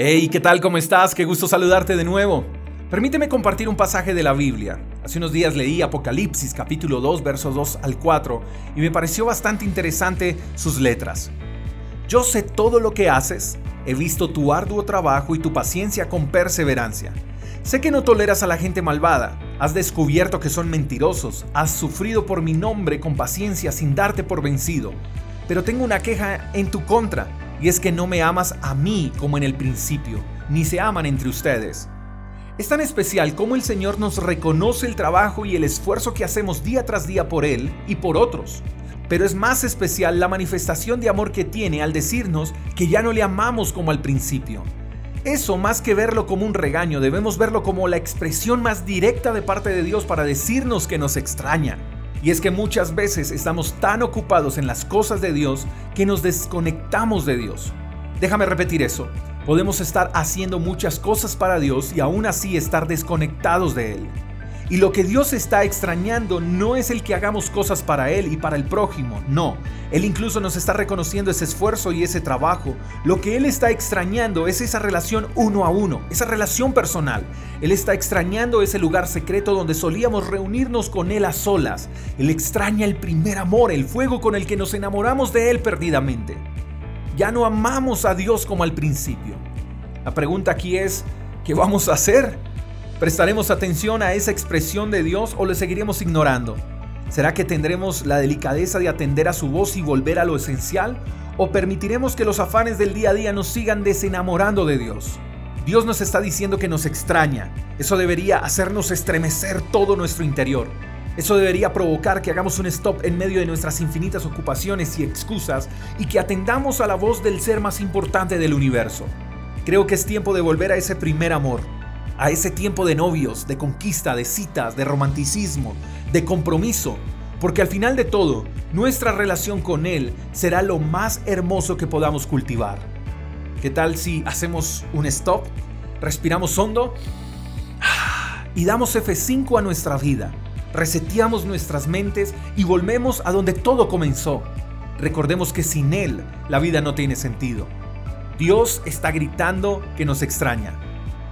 Hey, ¿qué tal? ¿Cómo estás? Qué gusto saludarte de nuevo. Permíteme compartir un pasaje de la Biblia. Hace unos días leí Apocalipsis capítulo 2 versos 2 al 4 y me pareció bastante interesante sus letras. Yo sé todo lo que haces, he visto tu arduo trabajo y tu paciencia con perseverancia. Sé que no toleras a la gente malvada, has descubierto que son mentirosos, has sufrido por mi nombre con paciencia sin darte por vencido. Pero tengo una queja en tu contra y es que no me amas a mí como en el principio, ni se aman entre ustedes. Es tan especial como el Señor nos reconoce el trabajo y el esfuerzo que hacemos día tras día por Él y por otros. Pero es más especial la manifestación de amor que tiene al decirnos que ya no le amamos como al principio. Eso más que verlo como un regaño, debemos verlo como la expresión más directa de parte de Dios para decirnos que nos extraña. Y es que muchas veces estamos tan ocupados en las cosas de Dios que nos desconectamos de Dios. Déjame repetir eso. Podemos estar haciendo muchas cosas para Dios y aún así estar desconectados de Él. Y lo que Dios está extrañando no es el que hagamos cosas para Él y para el prójimo, no. Él incluso nos está reconociendo ese esfuerzo y ese trabajo. Lo que Él está extrañando es esa relación uno a uno, esa relación personal. Él está extrañando ese lugar secreto donde solíamos reunirnos con Él a solas. Él extraña el primer amor, el fuego con el que nos enamoramos de Él perdidamente. Ya no amamos a Dios como al principio. La pregunta aquí es, ¿qué vamos a hacer? ¿Prestaremos atención a esa expresión de Dios o le seguiremos ignorando? ¿Será que tendremos la delicadeza de atender a su voz y volver a lo esencial? ¿O permitiremos que los afanes del día a día nos sigan desenamorando de Dios? Dios nos está diciendo que nos extraña. Eso debería hacernos estremecer todo nuestro interior. Eso debería provocar que hagamos un stop en medio de nuestras infinitas ocupaciones y excusas y que atendamos a la voz del ser más importante del universo. Creo que es tiempo de volver a ese primer amor, a ese tiempo de novios, de conquista, de citas, de romanticismo, de compromiso, porque al final de todo, nuestra relación con Él será lo más hermoso que podamos cultivar. ¿Qué tal si hacemos un stop, respiramos hondo y damos F5 a nuestra vida? Reseteamos nuestras mentes y volvemos a donde todo comenzó. Recordemos que sin Él la vida no tiene sentido. Dios está gritando que nos extraña